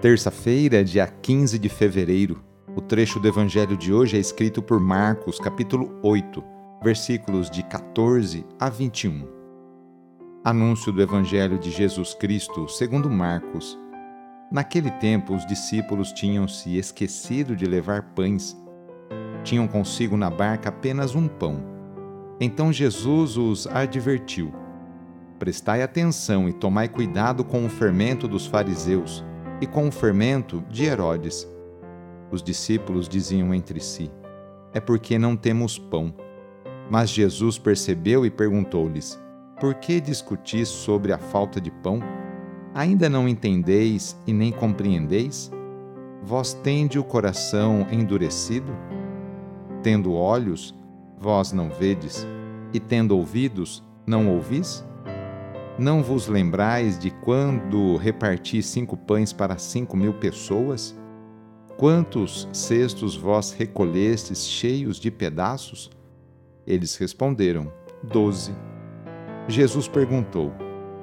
Terça-feira, dia 15 de fevereiro. O trecho do evangelho de hoje é escrito por Marcos, capítulo 8, versículos de 14 a 21. Anúncio do evangelho de Jesus Cristo, segundo Marcos. Naquele tempo, os discípulos tinham se esquecido de levar pães. Tinham consigo na barca apenas um pão. Então Jesus os advertiu: Prestai atenção e tomai cuidado com o fermento dos fariseus e com o fermento de Herodes. Os discípulos diziam entre si: É porque não temos pão. Mas Jesus percebeu e perguntou-lhes: Por que discutis sobre a falta de pão? Ainda não entendeis e nem compreendeis? Vós tende o coração endurecido? Tendo olhos, vós não vedes, e tendo ouvidos, não ouvis? Não vos lembrais de quando reparti cinco pães para cinco mil pessoas? Quantos cestos vós recolhestes cheios de pedaços? Eles responderam: Doze. Jesus perguntou: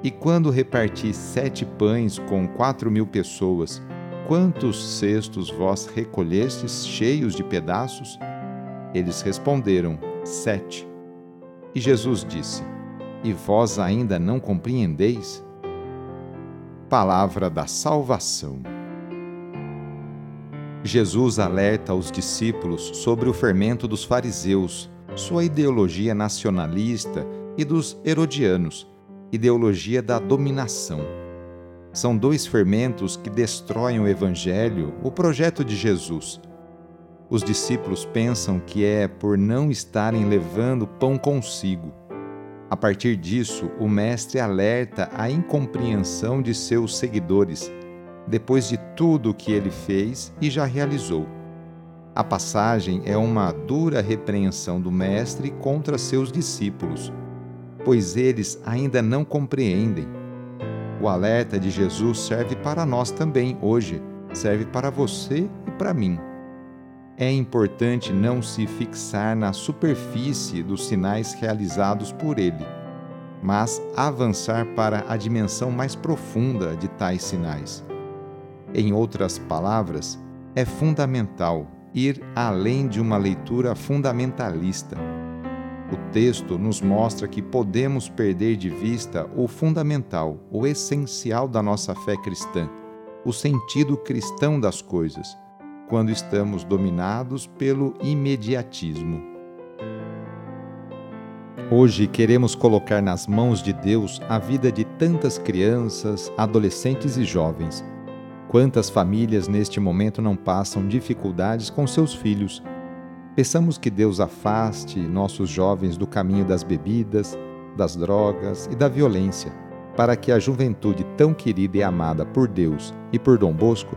E quando reparti sete pães com quatro mil pessoas, quantos cestos vós recolhestes cheios de pedaços? Eles responderam: Sete. E Jesus disse: e vós ainda não compreendeis? Palavra da Salvação. Jesus alerta os discípulos sobre o fermento dos fariseus, sua ideologia nacionalista e dos herodianos, ideologia da dominação. São dois fermentos que destroem o Evangelho, o projeto de Jesus. Os discípulos pensam que é por não estarem levando pão consigo a partir disso, o Mestre alerta a incompreensão de seus seguidores, depois de tudo o que ele fez e já realizou. A passagem é uma dura repreensão do Mestre contra seus discípulos, pois eles ainda não compreendem. O alerta de Jesus serve para nós também hoje, serve para você e para mim é importante não se fixar na superfície dos sinais realizados por ele, mas avançar para a dimensão mais profunda de tais sinais. Em outras palavras, é fundamental ir além de uma leitura fundamentalista. O texto nos mostra que podemos perder de vista o fundamental, o essencial da nossa fé cristã, o sentido cristão das coisas quando estamos dominados pelo imediatismo. Hoje queremos colocar nas mãos de Deus a vida de tantas crianças, adolescentes e jovens. Quantas famílias neste momento não passam dificuldades com seus filhos? Peçamos que Deus afaste nossos jovens do caminho das bebidas, das drogas e da violência, para que a juventude tão querida e amada por Deus e por Dom Bosco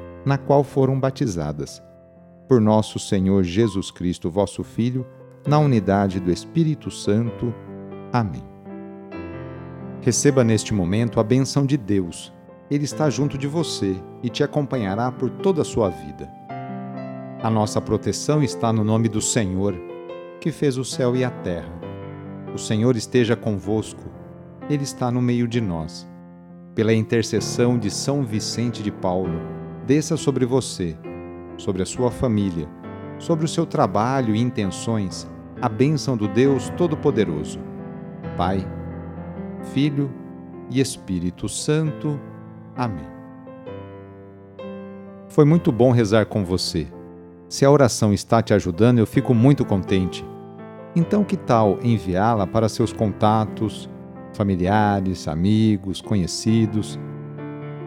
na qual foram batizadas. Por nosso Senhor Jesus Cristo, vosso Filho, na unidade do Espírito Santo. Amém. Receba neste momento a benção de Deus. Ele está junto de você e te acompanhará por toda a sua vida. A nossa proteção está no nome do Senhor, que fez o céu e a terra. O Senhor esteja convosco, Ele está no meio de nós. Pela intercessão de São Vicente de Paulo, desça sobre você, sobre a sua família, sobre o seu trabalho e intenções, a bênção do Deus Todo-Poderoso. Pai, Filho e Espírito Santo. Amém. Foi muito bom rezar com você. Se a oração está te ajudando, eu fico muito contente. Então, que tal enviá-la para seus contatos, familiares, amigos, conhecidos?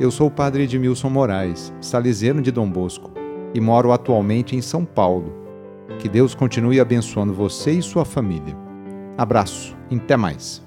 Eu sou o padre Edmilson Moraes, salesiano de Dom Bosco, e moro atualmente em São Paulo. Que Deus continue abençoando você e sua família. Abraço, até mais.